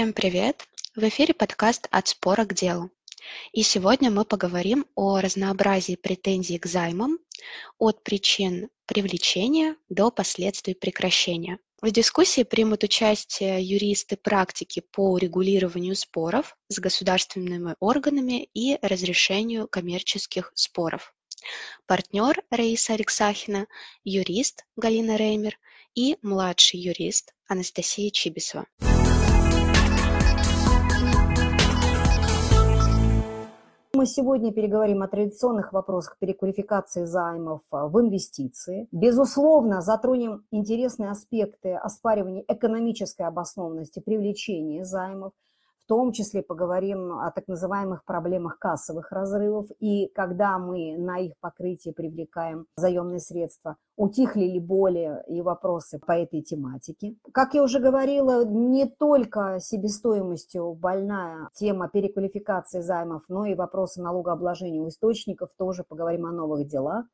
Всем привет! В эфире подкаст «От спора к делу». И сегодня мы поговорим о разнообразии претензий к займам, от причин привлечения до последствий прекращения. В дискуссии примут участие юристы практики по урегулированию споров с государственными органами и разрешению коммерческих споров. Партнер Раиса Алексахина, юрист Галина Реймер и младший юрист Анастасия Чибисова. Мы сегодня переговорим о традиционных вопросах переквалификации займов а, в инвестиции. Безусловно, затронем интересные аспекты оспаривания экономической обоснованности привлечения займов – том числе поговорим о так называемых проблемах кассовых разрывов и когда мы на их покрытие привлекаем заемные средства, утихли ли боли и вопросы по этой тематике. Как я уже говорила, не только себестоимостью больная тема переквалификации займов, но и вопросы налогообложения у источников, тоже поговорим о новых делах.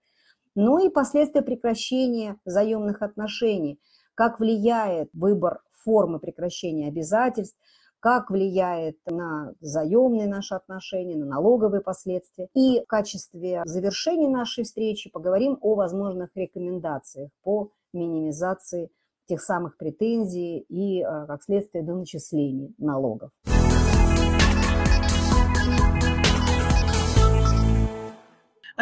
Ну и последствия прекращения заемных отношений, как влияет выбор формы прекращения обязательств – как влияет на заемные наши отношения, на налоговые последствия. И в качестве завершения нашей встречи поговорим о возможных рекомендациях по минимизации тех самых претензий и, э, как следствие, до начисления налогов.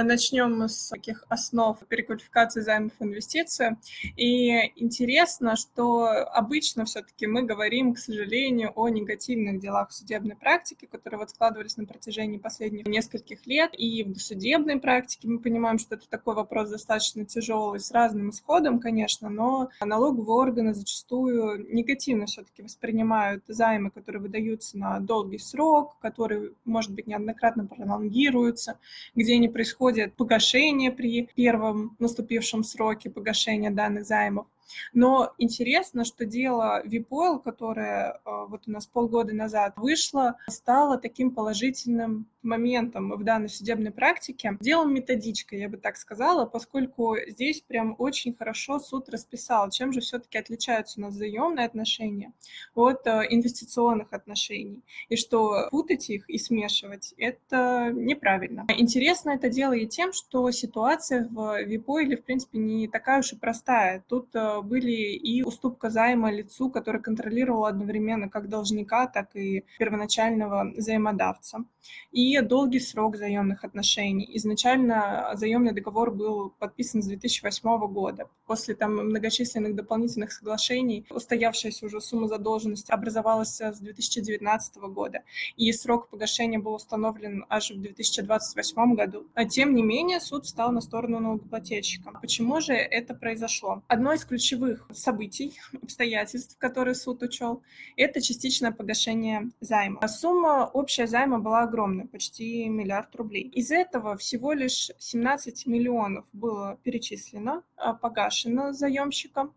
Начнем мы с таких основ переквалификации займов в инвестиции. И интересно, что обычно все-таки мы говорим, к сожалению, о негативных делах в судебной практике, которые вот складывались на протяжении последних нескольких лет. И в судебной практике мы понимаем, что это такой вопрос достаточно тяжелый, с разным исходом, конечно, но налоговые органы зачастую негативно все-таки воспринимают займы, которые выдаются на долгий срок, которые, может быть, неоднократно пролонгируются, где они происходят происходит погашение при первом наступившем сроке погашения данных займов. Но интересно, что дело Випойл, которое э, вот у нас полгода назад вышло, стало таким положительным моментом в данной судебной практике. Делом методичка, я бы так сказала, поскольку здесь прям очень хорошо суд расписал, чем же все-таки отличаются у нас заемные отношения от э, инвестиционных отношений. И что путать их и смешивать – это неправильно. Интересно это дело и тем, что ситуация в Випойле, в принципе, не такая уж и простая. Тут э, были и уступка займа лицу, который контролировал одновременно как должника, так и первоначального взаимодавца. И долгий срок заемных отношений. Изначально заемный договор был подписан с 2008 года. После там многочисленных дополнительных соглашений устоявшаяся уже сумма задолженности образовалась с 2019 года. И срок погашения был установлен аж в 2028 году. А тем не менее, суд встал на сторону налогоплательщика. Почему же это произошло? Одно из ключевых событий, обстоятельств, которые суд учел, это частичное погашение займа. А сумма общая займа была огромная, почти миллиард рублей. Из этого всего лишь 17 миллионов было перечислено, а, погашено заемщиком,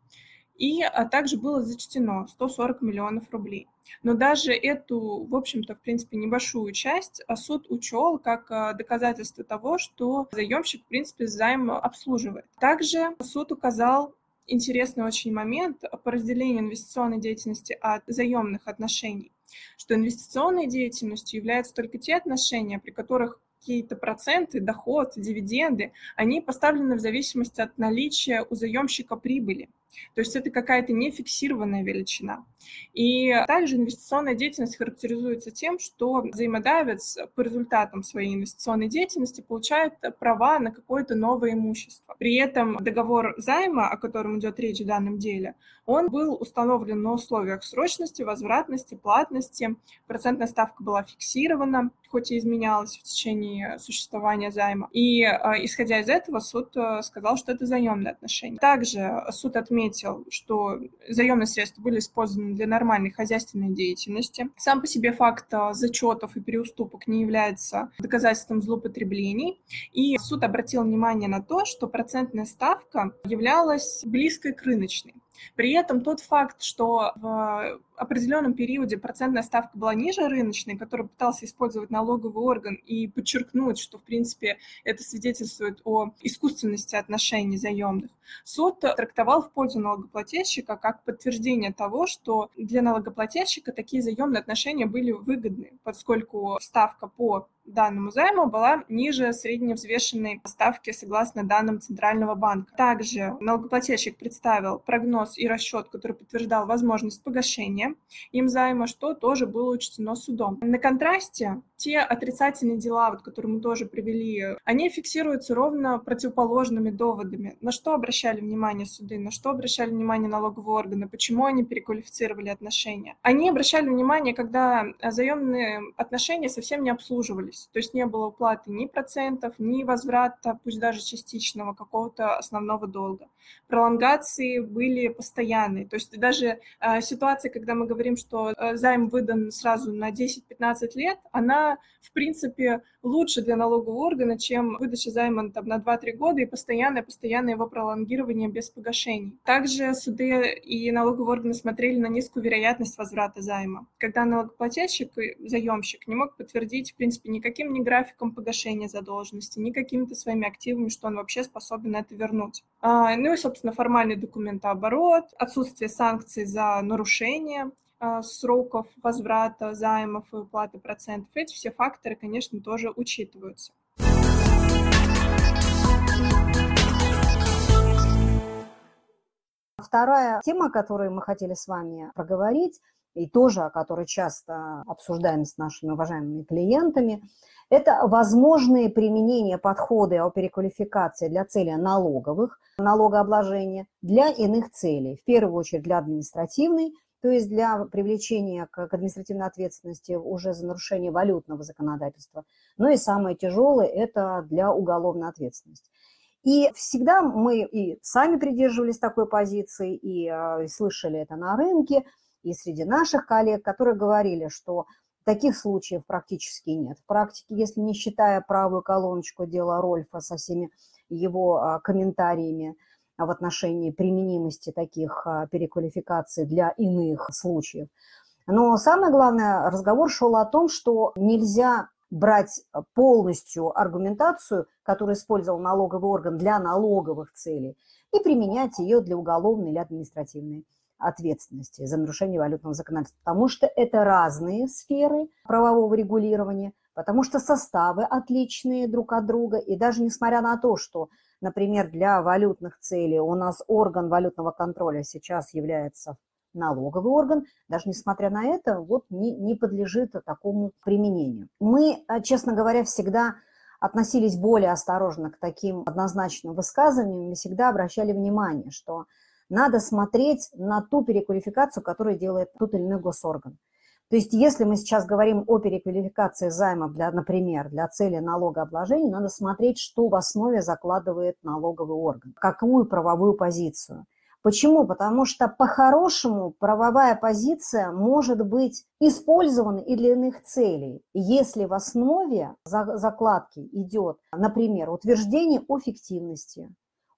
и а также было зачтено 140 миллионов рублей. Но даже эту, в общем-то, в принципе, небольшую часть а, суд учел как доказательство того, что заемщик, в принципе, займ обслуживает. Также суд указал интересный очень момент по разделению инвестиционной деятельности от заемных отношений, что инвестиционной деятельностью являются только те отношения, при которых какие-то проценты, доход, дивиденды, они поставлены в зависимости от наличия у заемщика прибыли. То есть это какая-то нефиксированная величина. И также инвестиционная деятельность характеризуется тем, что взаимодавец по результатам своей инвестиционной деятельности получает права на какое-то новое имущество. При этом договор займа, о котором идет речь в данном деле, он был установлен на условиях срочности, возвратности, платности. Процентная ставка была фиксирована, хоть и изменялась в течение существования займа. И а, исходя из этого, суд э, сказал, что это заемные отношения. Также суд отметил, что заемные средства были использованы для нормальной хозяйственной деятельности. Сам по себе факт а, зачетов и переуступок не является доказательством злоупотреблений. И суд обратил внимание на то, что процентная ставка являлась близкой к рыночной. При этом тот факт, что в определенном периоде процентная ставка была ниже рыночной, который пытался использовать налоговый орган и подчеркнуть, что, в принципе, это свидетельствует о искусственности отношений заемных, суд трактовал в пользу налогоплательщика как подтверждение того, что для налогоплательщика такие заемные отношения были выгодны, поскольку ставка по данному займу была ниже средневзвешенной ставки согласно данным Центрального банка. Также налогоплательщик представил прогноз и расчет, который подтверждал возможность погашения им займа, что тоже было учтено судом. На контрасте те отрицательные дела, вот, которые мы тоже привели, они фиксируются ровно противоположными доводами. На что обращали внимание суды, на что обращали внимание налоговые органы, почему они переквалифицировали отношения. Они обращали внимание, когда заемные отношения совсем не обслуживались, то есть не было уплаты ни процентов, ни возврата, пусть даже частичного, какого-то основного долга. Пролонгации были постоянные, то есть даже э, ситуация, когда мы говорим, что э, займ выдан сразу на 10-15 лет, она в принципе, лучше для налогового органа, чем выдача займа там, на 2-3 года и постоянное, постоянное его пролонгирование без погашений. Также суды и налоговые органы смотрели на низкую вероятность возврата займа, когда налогоплательщик, заемщик не мог подтвердить, в принципе, никаким ни графиком погашения задолженности, ни какими-то своими активами, что он вообще способен это вернуть. А, ну и, собственно, формальный документооборот, отсутствие санкций за нарушение, сроков возврата займов и уплаты процентов. Эти все факторы, конечно, тоже учитываются. Вторая тема, которую мы хотели с вами проговорить, и тоже о которой часто обсуждаем с нашими уважаемыми клиентами, это возможные применения подхода о переквалификации для цели налоговых, налогообложения, для иных целей. В первую очередь для административной, то есть для привлечения к административной ответственности уже за нарушение валютного законодательства. Но и самое тяжелое – это для уголовной ответственности. И всегда мы и сами придерживались такой позиции, и, а, и слышали это на рынке, и среди наших коллег, которые говорили, что таких случаев практически нет. В практике, если не считая правую колоночку дела Рольфа со всеми его а, комментариями, в отношении применимости таких а, переквалификаций для иных случаев. Но самое главное, разговор шел о том, что нельзя брать полностью аргументацию, которую использовал налоговый орган для налоговых целей, и применять ее для уголовной или административной ответственности за нарушение валютного законодательства, потому что это разные сферы правового регулирования, потому что составы отличные друг от друга, и даже несмотря на то, что Например, для валютных целей у нас орган валютного контроля сейчас является налоговый орган, даже несмотря на это, вот не, не подлежит такому применению. Мы, э, честно говоря, всегда относились более осторожно к таким однозначным высказываниям, мы всегда обращали внимание, что надо смотреть на ту переквалификацию, которую делает тот или иной госорган. То есть если мы сейчас говорим о переквалификации займов, для, например, для цели налогообложения, надо смотреть, что в основе закладывает налоговый орган, какую правовую позицию. Почему? Потому что по-хорошему правовая позиция может быть использована и для иных целей. Если в основе закладки идет, например, утверждение о фиктивности,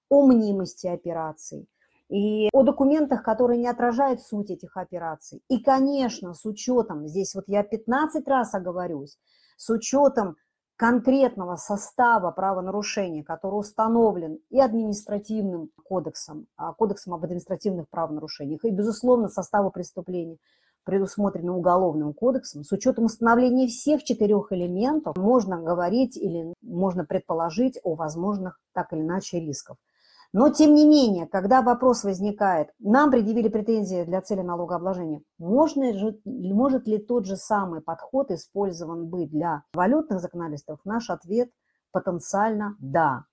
о мнимости операций, и о документах, которые не отражают суть этих операций. И, конечно, с учетом, здесь вот я 15 раз оговорюсь, с учетом конкретного состава правонарушения, который установлен и административным кодексом, а, кодексом об административных правонарушениях, и, безусловно, состава преступлений, предусмотренным Уголовным кодексом, с учетом установления всех четырех элементов, можно говорить или можно предположить о возможных так или иначе рисках. Но, тем не менее, когда вопрос возникает, нам предъявили претензии для цели налогообложения, можно же, может ли тот же самый подход использован быть для валютных законодательств? Наш ответ потенциально да.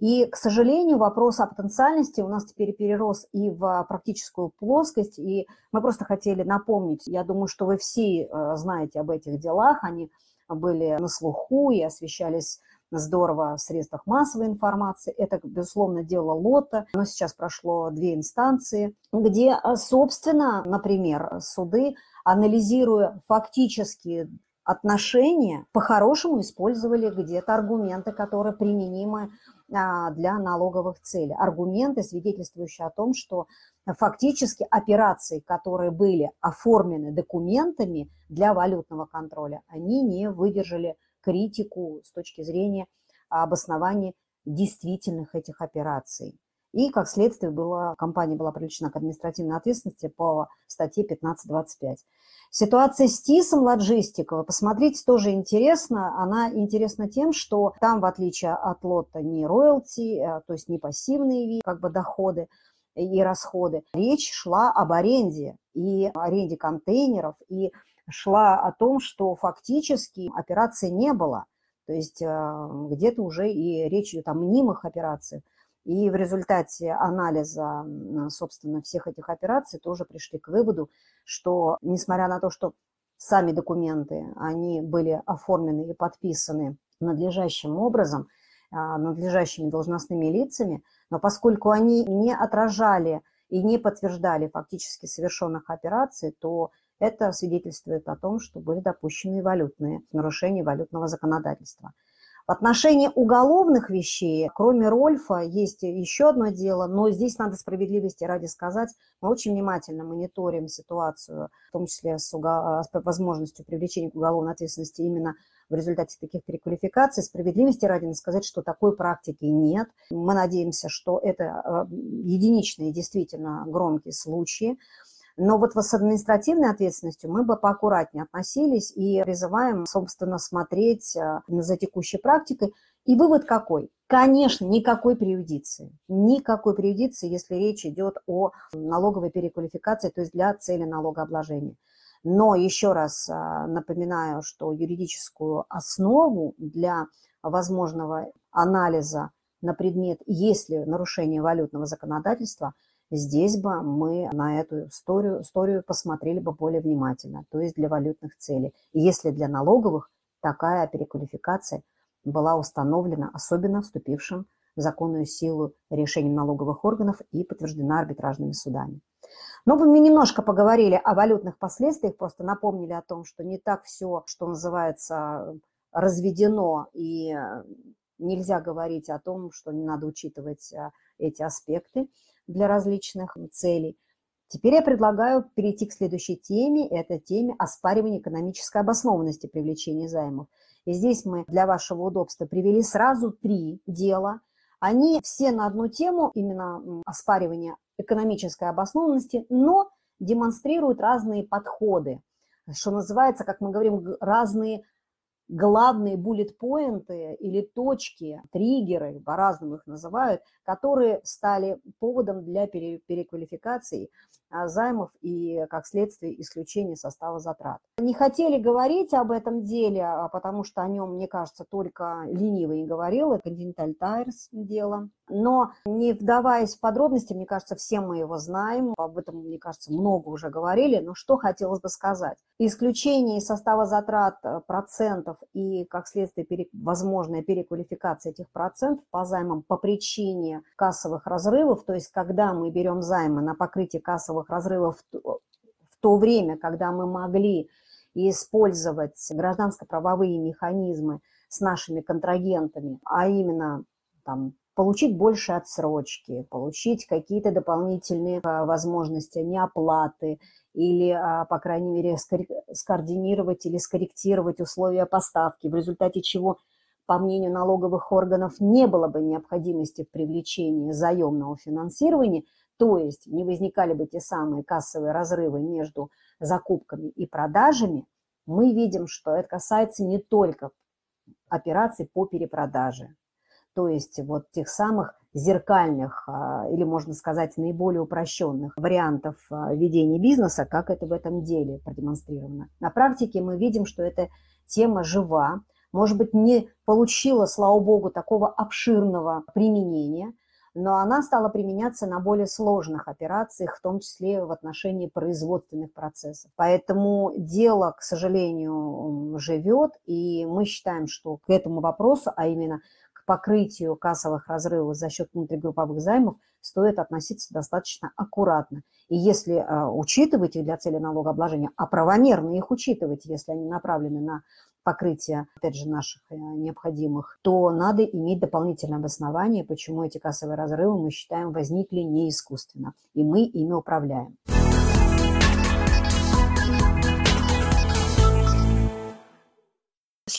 И, к сожалению, вопрос о потенциальности у нас теперь перерос и в практическую плоскость, и мы просто хотели напомнить, я думаю, что вы все э, знаете об этих делах, они были на слуху и освещались здорово в средствах массовой информации. Это, безусловно, дело Лота. Но сейчас прошло две инстанции, где, а, собственно, например, суды, анализируя фактические отношения, по-хорошему использовали где-то аргументы, которые применимы а, для налоговых целей. Аргументы, свидетельствующие о том, что фактически операции, которые были оформлены документами для валютного контроля, они не выдержали критику с точки зрения обоснования действительных этих операций. И, как следствие, была, компания была привлечена к административной ответственности по статье 15.25. Ситуация с ТИСом Лоджистика, посмотрите, тоже интересно. Она интересна тем, что там, в отличие от лота, не роялти, а, то есть не пассивные как бы, доходы и расходы, речь шла об аренде и аренде контейнеров, и шла о том, что фактически операции не было. То есть а, где-то уже и речь идет о мнимых операциях. И в результате анализа, собственно, всех этих операций тоже пришли к выводу, что, несмотря на то, что сами документы, они были оформлены и подписаны надлежащим образом, а, надлежащими должностными лицами, но поскольку они не отражали и не подтверждали фактически совершенных операций, то это свидетельствует о том, что были допущены валютные нарушения валютного законодательства. В отношении уголовных вещей, кроме Рольфа, есть еще одно дело, но здесь надо справедливости ради сказать, мы очень внимательно мониторим ситуацию, в том числе с, угол... с возможностью привлечения к уголовной ответственности именно в результате таких переквалификаций. Справедливости ради надо сказать, что такой практики нет. Мы надеемся, что это э, единичные действительно громкие случаи. Но вот с административной ответственностью мы бы поаккуратнее относились и призываем, собственно, смотреть э, за текущей практикой. И вывод какой? Конечно, никакой преюдиции. Никакой преюдиции, если речь идет о налоговой переквалификации, то есть для цели налогообложения. Но еще раз э, напоминаю, что юридическую основу для возможного анализа на предмет, есть ли нарушение валютного законодательства – Здесь бы мы на эту историю, историю посмотрели бы более внимательно, то есть для валютных целей. И если для налоговых такая переквалификация была установлена, особенно вступившим в законную силу решением налоговых органов и подтверждена арбитражными судами. Но мы немножко поговорили о валютных последствиях, просто напомнили о том, что не так все, что называется, разведено, и нельзя говорить о том, что не надо учитывать а, эти аспекты для различных целей. Теперь я предлагаю перейти к следующей теме. Это теме оспаривания экономической обоснованности привлечения займов. И здесь мы для вашего удобства привели сразу три дела. Они все на одну тему, именно оспаривания экономической обоснованности, но демонстрируют разные подходы, что называется, как мы говорим, разные главные буллет-поинты или точки, триггеры, по-разному их называют, которые стали поводом для переквалификации займов и, как следствие, исключения состава затрат. Не хотели говорить об этом деле, а, потому что о нем, мне кажется, только ленивый говорил, это Continental Tires дело. Но не вдаваясь в подробности, мне кажется, все мы его знаем, об этом, мне кажется, много уже говорили, но что хотелось бы сказать. Исключение состава затрат э, процентов и, как следствие, пере... возможная переквалификация этих процентов по займам по причине кассовых разрывов, то есть когда мы берем займы на покрытие кассовых разрывов в то время, когда мы могли использовать гражданско-правовые механизмы с нашими контрагентами, а именно там, получить больше отсрочки, получить какие-то дополнительные а, возможности неоплаты или, а, по крайней мере, скоординировать или скорректировать условия поставки, в результате чего, по мнению налоговых органов, не было бы необходимости в привлечении заемного финансирования, то есть не возникали бы те самые кассовые разрывы между закупками и продажами, мы видим, что это касается не только операций по перепродаже, то есть вот тех самых зеркальных а, или, можно сказать, наиболее упрощенных вариантов а, ведения бизнеса, как это в этом деле продемонстрировано. На практике мы видим, что эта тема жива, может быть, не получила, слава богу, такого обширного применения, но она стала применяться на более сложных операциях, в том числе в отношении производственных процессов. Поэтому дело, к сожалению, живет, и мы считаем, что к этому вопросу, а именно покрытию кассовых разрывов за счет внутригрупповых займов стоит относиться достаточно аккуратно. И если а, учитывать их для цели налогообложения, а правомерно их учитывать, если они направлены на покрытие, опять же, наших э, необходимых, то надо иметь дополнительное обоснование, почему эти кассовые разрывы, мы считаем, возникли не искусственно, и мы ими управляем.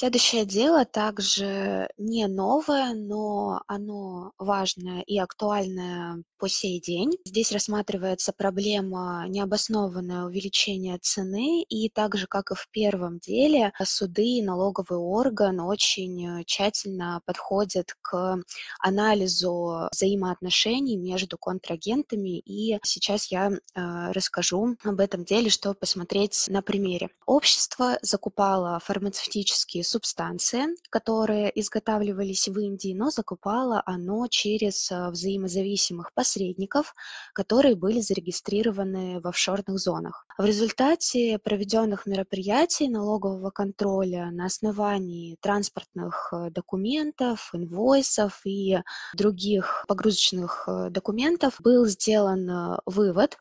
Следующее дело также не новое, но оно важное и актуальное по сей день. Здесь рассматривается проблема необоснованное увеличение цены, и так же, как и в первом деле, суды и налоговый орган очень тщательно подходят к анализу взаимоотношений между контрагентами, и сейчас я э, расскажу об этом деле, чтобы посмотреть на примере. Общество закупало фармацевтические субстанции, которые изготавливались в Индии, но закупало оно через э, взаимозависимых посредников, которые были зарегистрированы в офшорных зонах. В результате проведенных мероприятий налогового контроля на основании транспортных э, документов, инвойсов и других погрузочных э, документов был сделан вывод,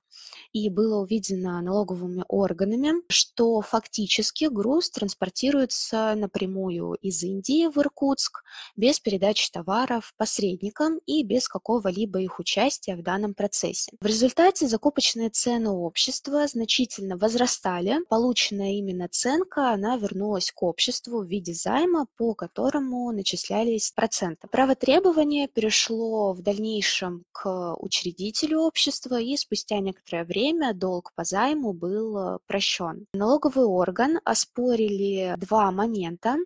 и было увидено налоговыми органами, что фактически груз транспортируется напрямую из Индии в Иркутск без передачи товаров посредникам и без какого-либо их участия в данном процессе. В результате закупочные цены общества значительно возрастали. Полученная именно ценка, она вернулась к обществу в виде займа, по которому начислялись проценты. Право требования перешло в дальнейшем к учредителю общества, и спустя некоторое время время долг по займу был э, прощен. Налоговый орган оспорили два момента.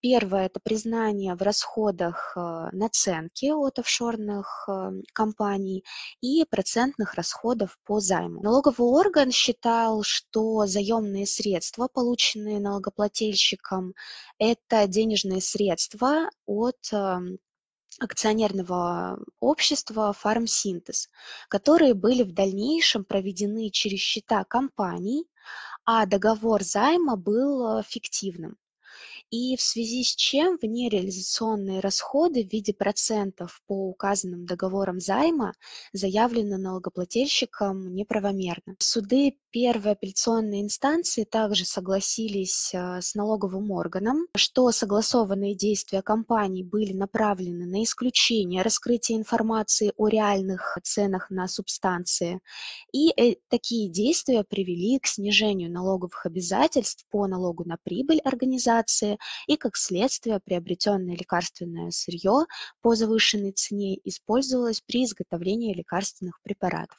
Первое – это признание в расходах э, наценки от офшорных э, компаний и процентных расходов по займу. Налоговый орган считал, что заемные средства, полученные налогоплательщиком, это денежные средства от эм, акционерного общества «Фармсинтез», которые были в дальнейшем проведены через счета компаний, а договор займа был э, фиктивным и в связи с чем внереализационные расходы в виде процентов по указанным договорам займа заявлены налогоплательщиком неправомерно. Суды первой апелляционной инстанции также согласились э, с налоговым органом, что согласованные действия компаний были направлены на исключение раскрытия информации о реальных ценах на субстанции, и э, такие действия привели к снижению налоговых обязательств по налогу на прибыль организации и, как следствие, приобретенное лекарственное сырье по завышенной цене использовалось при изготовлении лекарственных препаратов.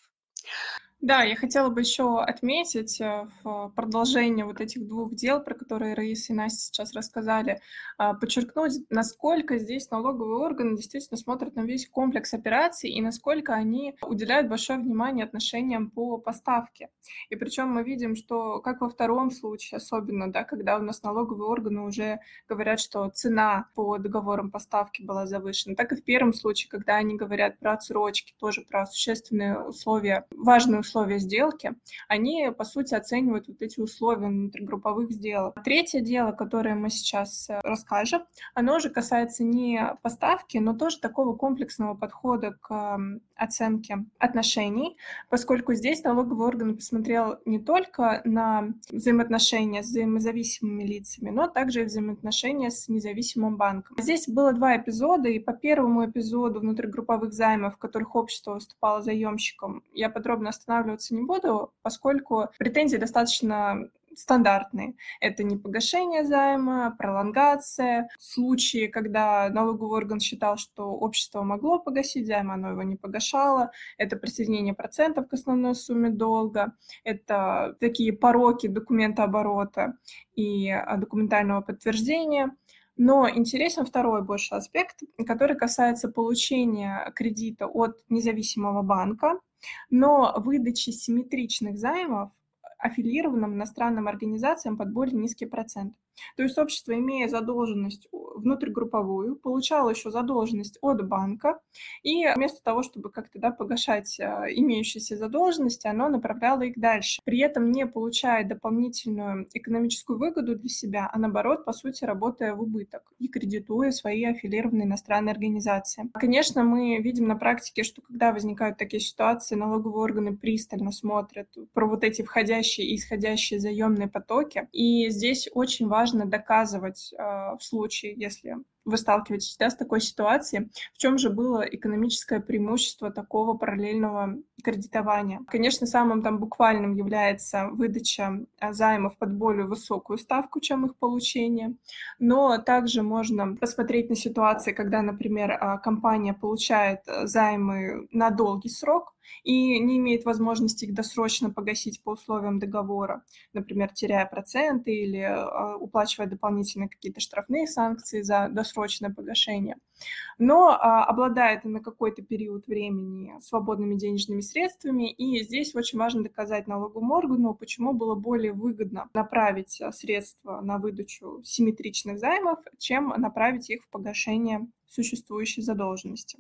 Да, я хотела бы еще отметить э, в продолжение вот этих двух дел, про которые Раиса и Настя сейчас рассказали, а, подчеркнуть, насколько здесь налоговые органы действительно смотрят на весь комплекс операций и насколько они уделяют большое внимание отношениям по поставке. И причем мы видим, что как во втором случае, особенно, да, когда у нас налоговые органы уже говорят, что цена по договорам поставки была завышена, так и в первом случае, когда они говорят про отсрочки, тоже про существенные условия, важные условия условия сделки, они, по сути, оценивают вот эти условия внутригрупповых сделок. Третье дело, которое мы сейчас э, расскажем, оно уже касается не поставки, но тоже такого комплексного подхода к оценке отношений, поскольку здесь налоговый орган посмотрел не только на взаимоотношения с взаимозависимыми лицами, но также и взаимоотношения с независимым банком. Здесь было два эпизода, и по первому эпизоду внутригрупповых займов, в которых общество выступало заемщиком, я подробно останавливаюсь останавливаться не буду, поскольку претензии достаточно стандартные. Это не погашение займа, пролонгация, случаи, когда налоговый орган считал, что общество могло погасить займ, оно его не погашало, это присоединение процентов к основной сумме долга, это такие пороки документа оборота и а, документального подтверждения. Но интересен второй больше аспект, который касается получения кредита от независимого банка, но выдачи симметричных займов аффилированным иностранным организациям под более низкий процент. То есть общество, имея задолженность внутригрупповую, получало еще задолженность от банка, и вместо того, чтобы как-то да, погашать а, имеющиеся задолженности, оно направляло их дальше. При этом не получая дополнительную экономическую выгоду для себя, а наоборот, по сути, работая в убыток и кредитуя свои аффилированные иностранные организации. Конечно, мы видим на практике, что когда возникают такие ситуации, налоговые органы пристально смотрят про вот эти входящие и исходящие заемные потоки. И здесь очень важно доказывать э, в случае, если вы сталкиваетесь да, с такой ситуацией, в чем же было экономическое преимущество такого параллельного кредитования? Конечно, самым там буквальным является выдача а, займов под более высокую ставку, чем их получение, но также можно посмотреть на ситуации, когда, например, а, компания получает займы на долгий срок, и не имеет возможности их досрочно погасить по условиям договора, например, теряя проценты или уплачивая дополнительные какие-то штрафные санкции за досрочное досрочное погашение, но а, обладает на какой-то период времени свободными денежными средствами, и здесь очень важно доказать налоговому органу, почему было более выгодно направить а, средства на выдачу симметричных займов, чем направить их в погашение существующей задолженности.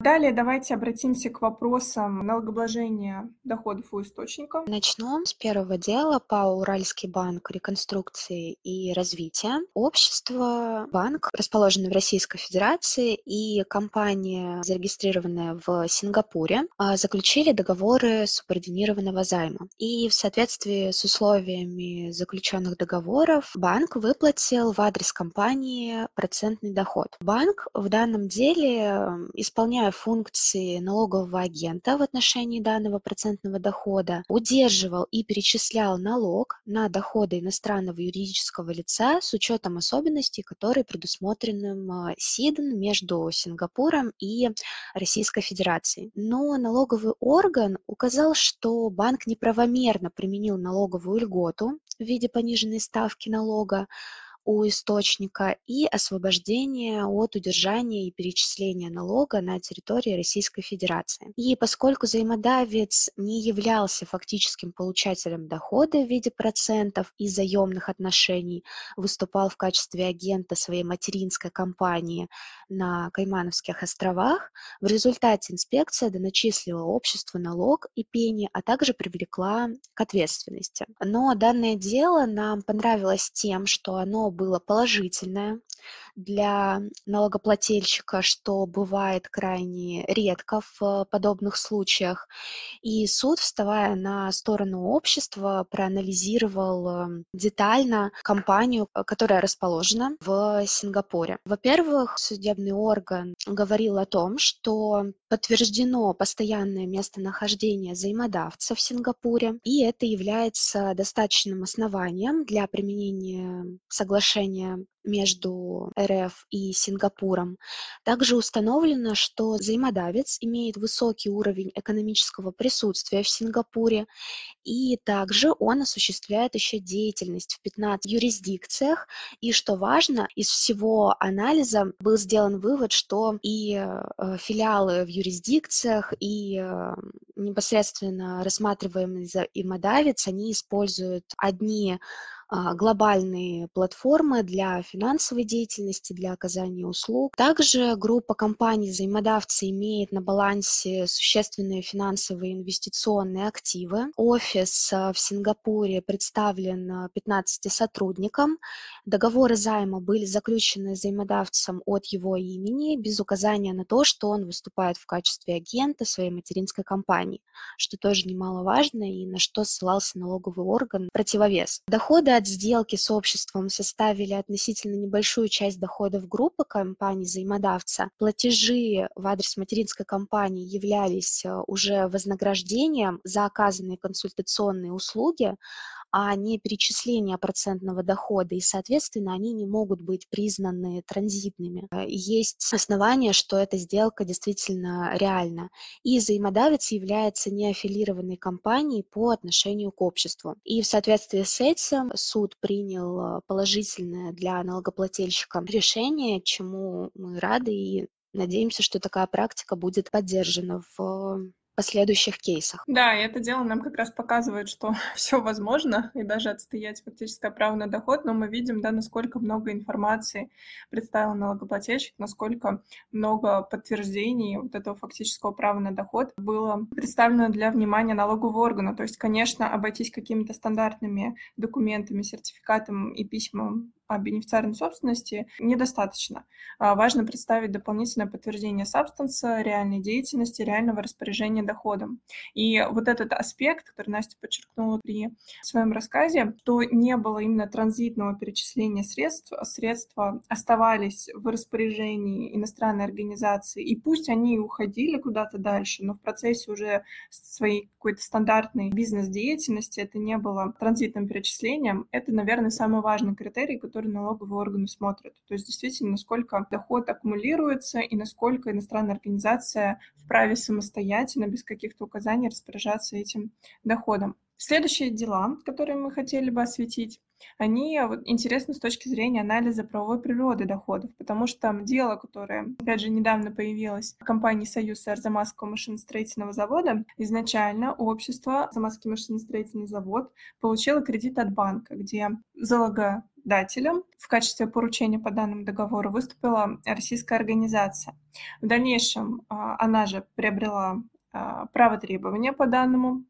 Далее давайте обратимся к вопросам налогообложения доходов у источника. Начнем с первого дела по Уральский банк реконструкции и развития. Общество, банк, расположенный в Российской Федерации, и компания, зарегистрированная в Сингапуре, а, заключили договоры субординированного займа. И в соответствии с условиями заключенных договоров банк выплатил в адрес компании процентный доход. Банк в данном деле исполняет выполняя функции налогового агента в отношении данного процентного дохода, удерживал и перечислял налог на доходы иностранного юридического лица с учетом особенностей, которые предусмотрены СИДН между Сингапуром и Российской Федерацией. Но налоговый орган указал, что банк неправомерно применил налоговую льготу в виде пониженной ставки налога, у источника и освобождение от удержания и перечисления налога на территории Российской Федерации. И поскольку взаимодавец не являлся фактическим получателем дохода в виде процентов и заемных отношений, выступал в качестве агента своей материнской компании на Каймановских островах, в результате инспекция доначислила обществу налог и пени, а также привлекла к ответственности. Но данное дело нам понравилось тем, что оно было положительное для налогоплательщика, что бывает крайне редко в подобных случаях. И суд, вставая на сторону общества, проанализировал эм, детально компанию, э, которая расположена в Сингапуре. Во-первых, судебный орган говорил о том, что подтверждено постоянное местонахождение взаимодавца в Сингапуре, и это является достаточным основанием для применения соглашения между РФ и Сингапуром. Также установлено, что взаимодавец имеет высокий уровень экономического присутствия в Сингапуре, и также он осуществляет еще деятельность в 15 юрисдикциях. И что важно, из всего анализа был сделан вывод, что и э, филиалы в юрисдикциях, и э, непосредственно рассматриваемый взаимодавец, они используют одни глобальные платформы для финансовой деятельности, для оказания услуг. Также группа компаний взаимодавцы имеет на балансе существенные финансовые инвестиционные активы. Офис а, в Сингапуре представлен 15 а, сотрудникам. Договоры займа были заключены взаимодавцем от его имени без указания на то, что он выступает в качестве агента своей материнской компании, что тоже немаловажно и на что ссылался налоговый орган противовес. Доходы от сделки с обществом составили относительно небольшую часть доходов группы компаний взаимодавца, платежи в адрес материнской компании являлись э, уже вознаграждением за оказанные консультационные услуги, а не перечисление процентного дохода, и, соответственно, они не могут быть признаны транзитными. Э, есть основания, что эта сделка действительно реальна. И взаимодавец является неаффилированной компанией по отношению к обществу. И в соответствии с этим суд принял э, положительное для налогоплательщика решение, чему мы рады и надеемся, что такая практика будет поддержана в последующих кейсах. Да, и это дело нам как раз показывает, что все возможно, и даже отстоять фактическое право на доход, но мы видим, да, насколько много информации представил налогоплательщик, насколько много подтверждений вот этого фактического права на доход было представлено для внимания налогового органа. То есть, конечно, обойтись какими-то стандартными документами, сертификатом и письмом о бенефициарной собственности недостаточно. А, важно представить дополнительное подтверждение сабстанса, реальной деятельности, реального распоряжения доходом. И вот этот аспект, который Настя подчеркнула при своем рассказе, то не было именно транзитного перечисления средств, а средства оставались в распоряжении иностранной организации, и пусть они уходили куда-то дальше, но в процессе уже своей какой-то стандартной бизнес-деятельности это не было транзитным перечислением. Это, наверное, самый важный критерий, который которые налоговые органы смотрят. То есть действительно, насколько доход аккумулируется и насколько иностранная организация вправе самостоятельно, без каких-то указаний, распоряжаться этим доходом. Следующие дела, которые мы хотели бы осветить, они вот, интересны с точки зрения анализа правовой природы доходов, потому что там дело, которое, опять же, недавно появилось в компании «Союз Арзамасского машиностроительного завода», изначально общество «Арзамасский машиностроительный завод» получило кредит от банка, где залогодателем в качестве поручения по данному договору выступила российская организация. В дальнейшем а, она же приобрела а, право требования по данному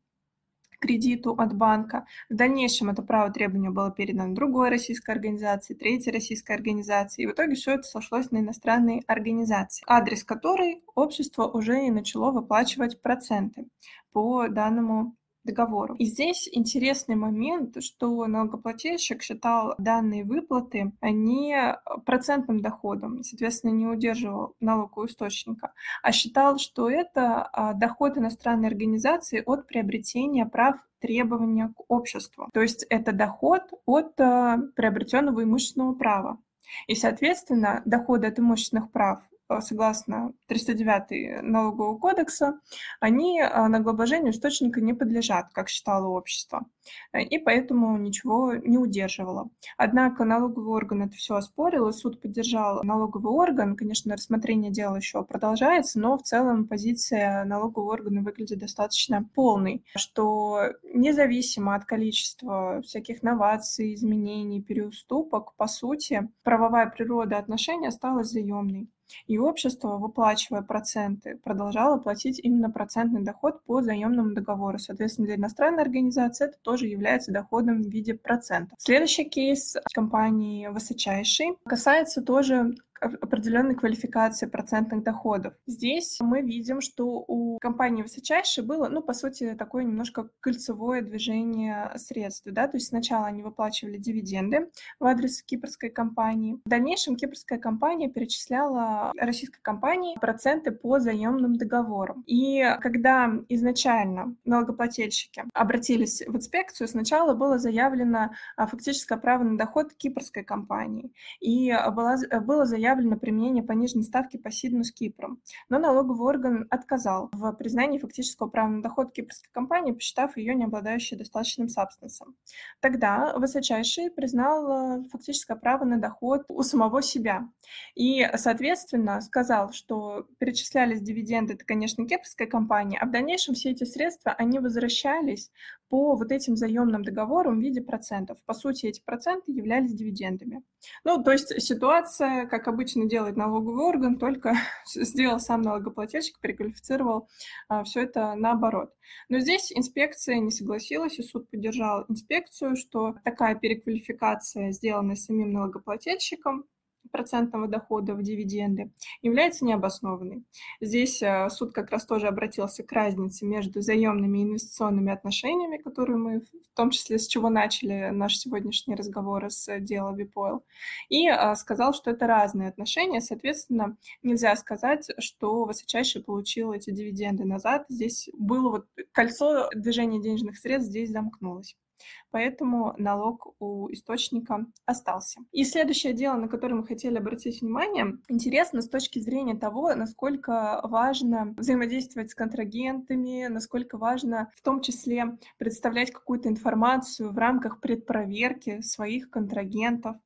кредиту от банка. В дальнейшем это право требования было передано другой российской организации, третьей российской организации. И в итоге все это сошлось на иностранные организации, адрес которой общество уже и начало выплачивать проценты по данному договору. И здесь интересный момент, что налогоплательщик считал данные выплаты не процентным доходом, соответственно, не удерживал налог у источника, а считал, что это а, доход иностранной организации от приобретения прав требования к обществу. То есть это доход от а, приобретенного имущественного права. И, соответственно, доходы от имущественных прав Э, согласно 309 налогового кодекса, они э, налогообложению источника не подлежат, как считало общество, э, и поэтому ничего не удерживало. Однако налоговый орган это все оспорил, и суд поддержал налоговый орган. Конечно, рассмотрение дела еще продолжается, но в целом позиция налогового органа выглядит достаточно полной, что независимо от количества всяких новаций, изменений, переуступок, по сути, правовая природа отношений осталась заемной. И общество, выплачивая проценты, продолжало платить именно процентный доход по заемному договору. Соответственно, для иностранной организации это тоже является доходом в виде процента. Следующий кейс компании «Высочайший» касается тоже определенной квалификации процентных доходов. Здесь мы видим, что у компании высочайшей было, ну, по сути, такое немножко кольцевое движение средств, да, то есть сначала они выплачивали дивиденды в адрес кипрской компании. В дальнейшем кипрская компания перечисляла российской компании проценты по заемным договорам. И когда изначально налогоплательщики обратились в инспекцию, сначала было заявлено а, фактическое право на доход кипрской компании, и была, было заявлено заявлено применение пониженной ставки по Сидну с Кипром, но налоговый орган отказал в признании фактического права на доход кипрской компании, посчитав ее не обладающей достаточным сабстансом. Тогда высочайший признал э, фактическое право на доход у самого себя и, соответственно, сказал, что перечислялись дивиденды, это, конечно, кипрская компания, а в дальнейшем все эти средства, они возвращались по вот этим заемным договорам в виде процентов. По сути, эти проценты являлись дивидендами. Ну, то есть ситуация, как обычно делает налоговый орган, только сделал сам налогоплательщик, переквалифицировал а, все это наоборот. Но здесь инспекция не согласилась, и суд поддержал инспекцию, что такая переквалификация, сделанная самим налогоплательщиком, процентного дохода в дивиденды является необоснованной. Здесь э, суд как раз тоже обратился к разнице между заемными и инвестиционными отношениями, которые мы в том числе с чего начали наш сегодняшний разговор с дела Випойл, и э, сказал, что это разные отношения, соответственно, нельзя сказать, что высочайший получил эти дивиденды назад. Здесь было вот кольцо движения денежных средств здесь замкнулось. Поэтому налог у источника остался. И следующее дело, на которое мы хотели обратить внимание, интересно с точки зрения того, насколько важно взаимодействовать с контрагентами, насколько важно в том числе представлять какую-то информацию в рамках предпроверки своих контрагентов,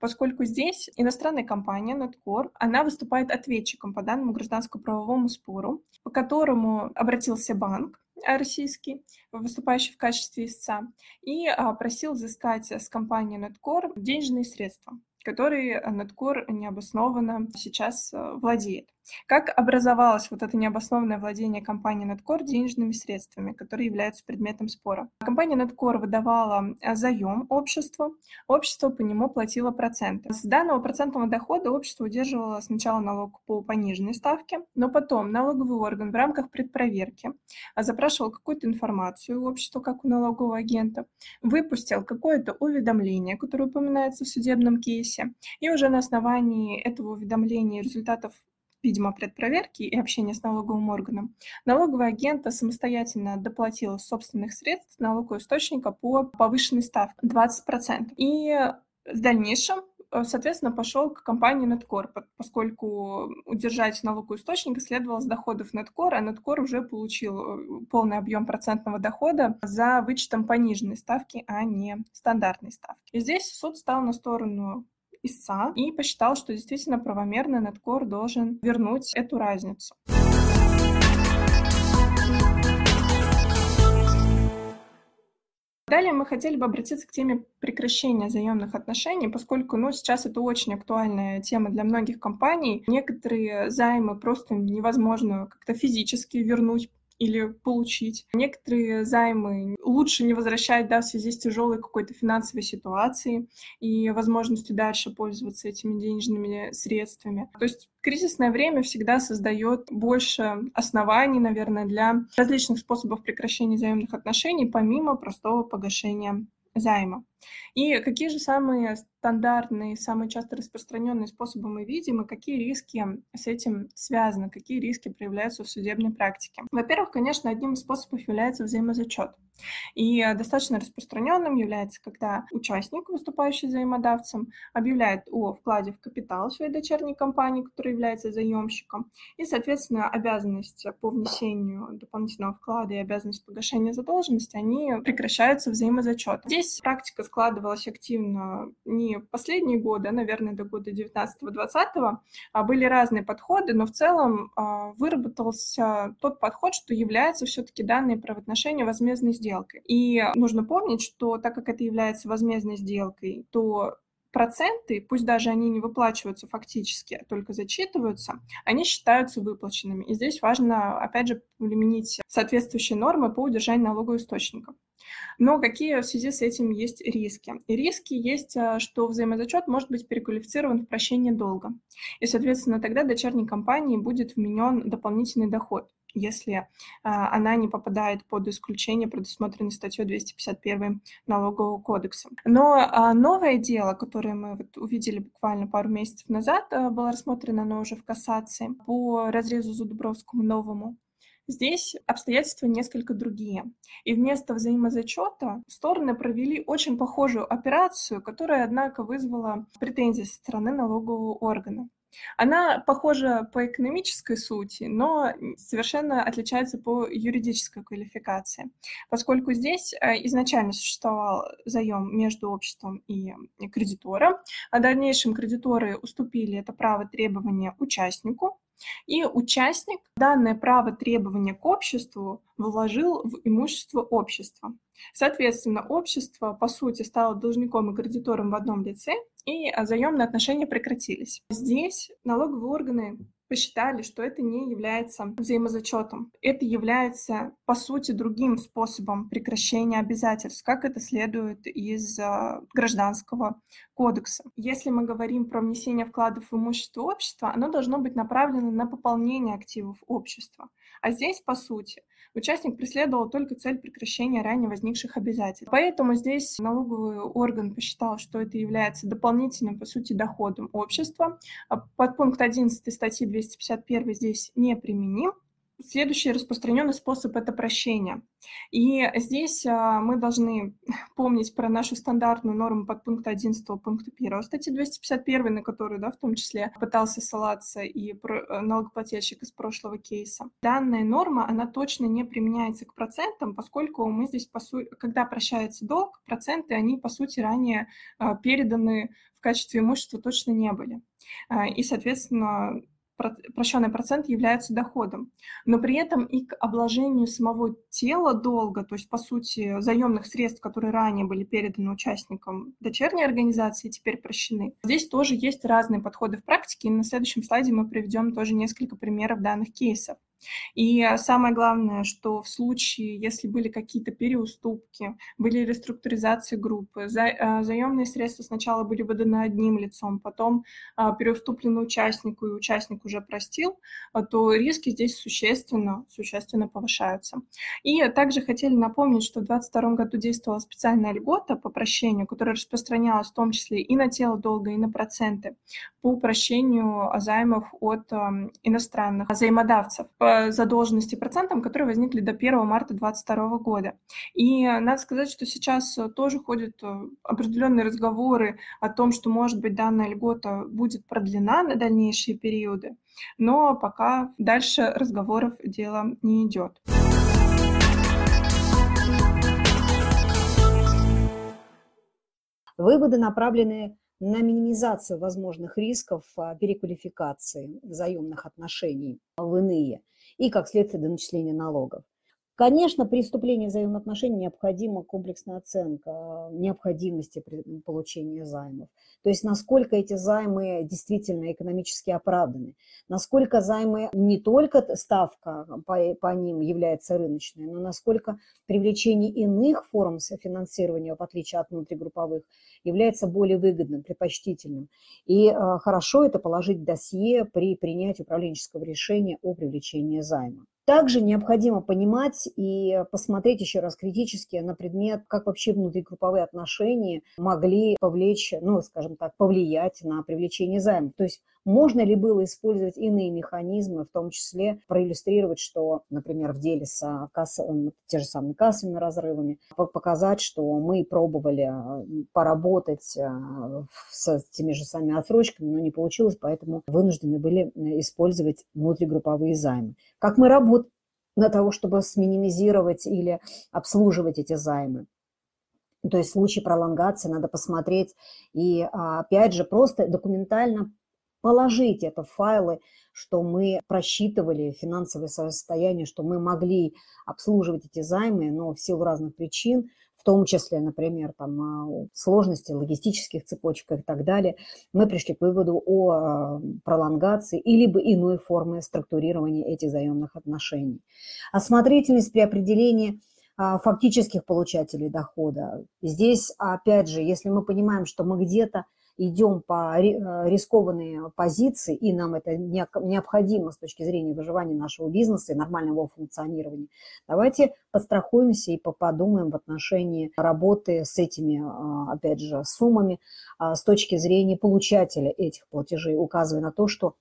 поскольку здесь иностранная компания Netcore, она выступает ответчиком по данному гражданско-правовому спору, по которому обратился банк, российский, выступающий в качестве истца, и а, просил взыскать с компании Netcore денежные средства, которые Netcore необоснованно сейчас э, владеет. Как образовалось вот это необоснованное владение компании Netcore денежными средствами, которые являются предметом спора? Компания Netcore выдавала э, заем обществу, общество по нему платило проценты. С данного процентного дохода общество удерживало сначала налог по пониженной ставке, но потом налоговый орган в рамках предпроверки э, запрашивал какую-то информацию у общества, как у налогового агента, выпустил какое-то уведомление, которое упоминается в судебном кейсе, и уже на основании этого уведомления и результатов видимо, предпроверки и общения с налоговым органом, налоговый агент самостоятельно доплатил из собственных средств налогового источника по повышенной ставке 20%. И в дальнейшем э, соответственно, пошел к компании Netcore, поскольку удержать налоговый источник следовало с доходов Netcore, а Netcore уже получил э, полный объем процентного дохода за вычетом пониженной ставки, а не стандартной ставки. И здесь суд стал на сторону истца и посчитал, что действительно правомерно Неткор должен вернуть эту разницу. Далее мы хотели бы обратиться к теме прекращения заемных отношений, поскольку ну, сейчас это очень актуальная тема для многих компаний. Некоторые займы просто невозможно как-то физически вернуть или получить. Некоторые займы лучше не возвращать да, в связи с тяжелой какой-то финансовой ситуацией и возможностью дальше пользоваться этими денежными средствами. То есть кризисное время всегда создает больше оснований, наверное, для различных способов прекращения взаимных отношений, помимо простого погашения займа. И какие же самые стандартные, самые часто распространенные способы мы видим, и какие риски с этим связаны, какие риски проявляются в судебной практике? Во-первых, конечно, одним из способов является взаимозачет. И достаточно распространенным является, когда участник, выступающий взаимодавцем, объявляет о вкладе в капитал своей дочерней компании, которая является заемщиком, и, соответственно, обязанность по внесению дополнительного вклада и обязанность погашения задолженности, они прекращаются взаимозачетом. Здесь практика складывалась активно не последние годы, а, наверное, до года 19-20, а были разные подходы, но в целом а, выработался тот подход, что является все-таки данные правоотношения возмездной сделкой. И нужно помнить, что так как это является возмездной сделкой, то проценты, пусть даже они не выплачиваются фактически, а только зачитываются, они считаются выплаченными. И здесь важно, опять же, применить соответствующие нормы по удержанию налогового источника. Но какие в связи с этим есть риски? И риски есть, а, что взаимозачет может быть переквалифицирован в прощение долга. И, соответственно, тогда дочерней компании будет вменен дополнительный доход если а, она не попадает под исключение, предусмотренное статьей 251 Налогового кодекса. Но а, новое дело, которое мы вот увидели буквально пару месяцев назад, а, было рассмотрено, оно уже в кассации по разрезу Зудобровскому новому. Здесь обстоятельства несколько другие. И вместо взаимозачета стороны провели очень похожую операцию, которая, однако, вызвала претензии со стороны налогового органа. Она похожа по экономической сути, но совершенно отличается по юридической квалификации, поскольку здесь э, изначально существовал заем между обществом и кредитором, а в дальнейшем кредиторы уступили это право требования участнику, и участник данное право требования к обществу вложил в имущество общества. Соответственно, общество, по сути, стало должником и кредитором в одном лице, и заемные отношения прекратились. Здесь налоговые органы посчитали, что это не является взаимозачетом. Это является, по сути, другим способом прекращения обязательств, как это следует из а, гражданского кодекса. Если мы говорим про внесение вкладов в имущество общества, оно должно быть направлено на пополнение активов общества. А здесь, по сути, участник преследовал только цель прекращения ранее возникших обязательств. Поэтому здесь налоговый орган посчитал, что это является дополнительным, по сути, доходом общества. Под пункт 11 статьи 251 здесь не применим, Следующий распространенный способ – это прощение. И здесь а, мы должны помнить про нашу стандартную норму подпункта 11 пункта 1 статьи 251, на которую, да, в том числе пытался ссылаться и э, налогоплательщик из прошлого кейса. Данная норма, она точно не применяется к процентам, поскольку мы здесь, по сути, когда прощается долг, проценты, они, по сути, ранее а, переданы в качестве имущества точно не были. А, и, соответственно, прощенный процент является доходом. Но при этом и к обложению самого тела долга, то есть, по сути, заемных средств, которые ранее были переданы участникам дочерней организации, теперь прощены. Здесь тоже есть разные подходы в практике, и на следующем слайде мы приведем тоже несколько примеров данных кейсов. И самое главное, что в случае, если были какие-то переуступки, были реструктуризации группы, за, э, заемные средства сначала были выданы одним лицом, потом а, переуступлены участнику, и участник уже простил, а, то риски здесь существенно, существенно повышаются. И также хотели напомнить, что в 2022 году действовала специальная льгота по прощению, которая распространялась в том числе и на тело долга, и на проценты по прощению займов от иностранных взаимодавцев задолженности процентам, которые возникли до 1 марта 2022 года. И надо сказать, что сейчас тоже ходят э, определенные разговоры о том, что, может быть, данная льгота будет продлена на дальнейшие периоды, но пока дальше разговоров дело не идет. Выводы направлены на минимизацию возможных рисков а, переквалификации заемных отношений в иные и, как следствие, до начисления налогов. Конечно, при вступлении в взаимоотношения необходима комплексная оценка необходимости получения займов. То есть насколько эти займы действительно экономически оправданы, насколько займы не только ставка по, по ним является рыночной, но насколько привлечение иных форм финансирования, в отличие от внутригрупповых, является более выгодным, предпочтительным. И э, хорошо это положить в досье при принятии управленческого решения о привлечении займа. Также необходимо понимать и посмотреть еще раз критически на предмет, как вообще внутригрупповые отношения могли повлечь, ну, скажем так, повлиять на привлечение займов. То есть можно ли было использовать иные механизмы, в том числе проиллюстрировать, что, например, в деле с кассовыми, те же самыми кассовыми разрывами, показать, что мы пробовали поработать с теми же самыми отсрочками, но не получилось, поэтому вынуждены были использовать внутригрупповые займы. Как мы работаем на того, чтобы сминимизировать или обслуживать эти займы. То есть в случае пролонгации надо посмотреть и, опять же, просто документально положить это в файлы, что мы просчитывали финансовое состояние, что мы могли обслуживать эти займы, но в силу разных причин, в том числе, например, там, а, сложности логистических цепочек и так далее, мы пришли к выводу о а, пролонгации или бы иной формы структурирования этих заемных отношений. Осмотрительность при определении а, фактических получателей дохода. Здесь, опять же, если мы понимаем, что мы где-то идем по э, рискованные позиции, и нам это необходимо с точки зрения выживания нашего бизнеса и нормального функционирования, давайте подстрахуемся и подумаем в отношении работы с этими, а, опять же, суммами а, с точки зрения получателя этих платежей, указывая на то, что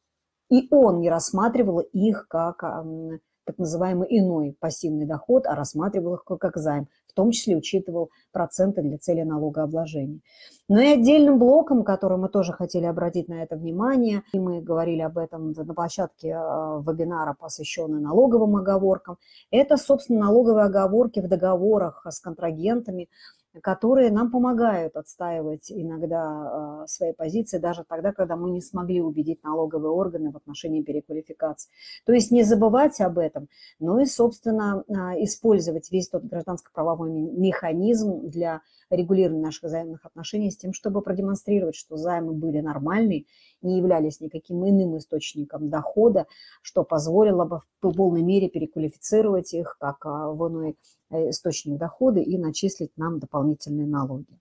и он не рассматривал их как так называемый иной пассивный доход, а рассматривал их как займ, том числе учитывал проценты для цели налогообложения. Но и отдельным блоком, который мы тоже хотели обратить на это внимание, и мы говорили об этом на площадке а, вебинара, посвященной налоговым оговоркам, это, собственно, налоговые оговорки в договорах с контрагентами, которые нам помогают отстаивать иногда а, свои позиции, даже тогда, когда мы не смогли убедить налоговые органы в отношении переквалификации. То есть не забывать об этом, но и, собственно, а, использовать весь тот гражданско-правовой механизм для регулирования наших взаимных отношений с тем, чтобы продемонстрировать, что займы были нормальные, не являлись никаким иным источником дохода, что позволило бы в полной мере переквалифицировать их как а, в иной источник дохода и начислить нам дополнительные налоги.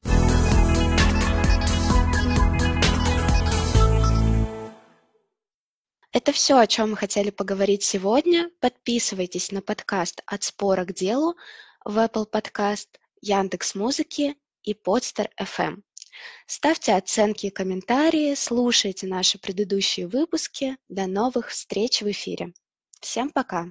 Это все, о чем мы хотели поговорить сегодня. Подписывайтесь на подкаст «От спора к делу» в Apple Podcast, Яндекс Музыки и Podster FM. Ставьте оценки и комментарии, слушайте наши предыдущие выпуски. До новых встреч в эфире. Всем пока!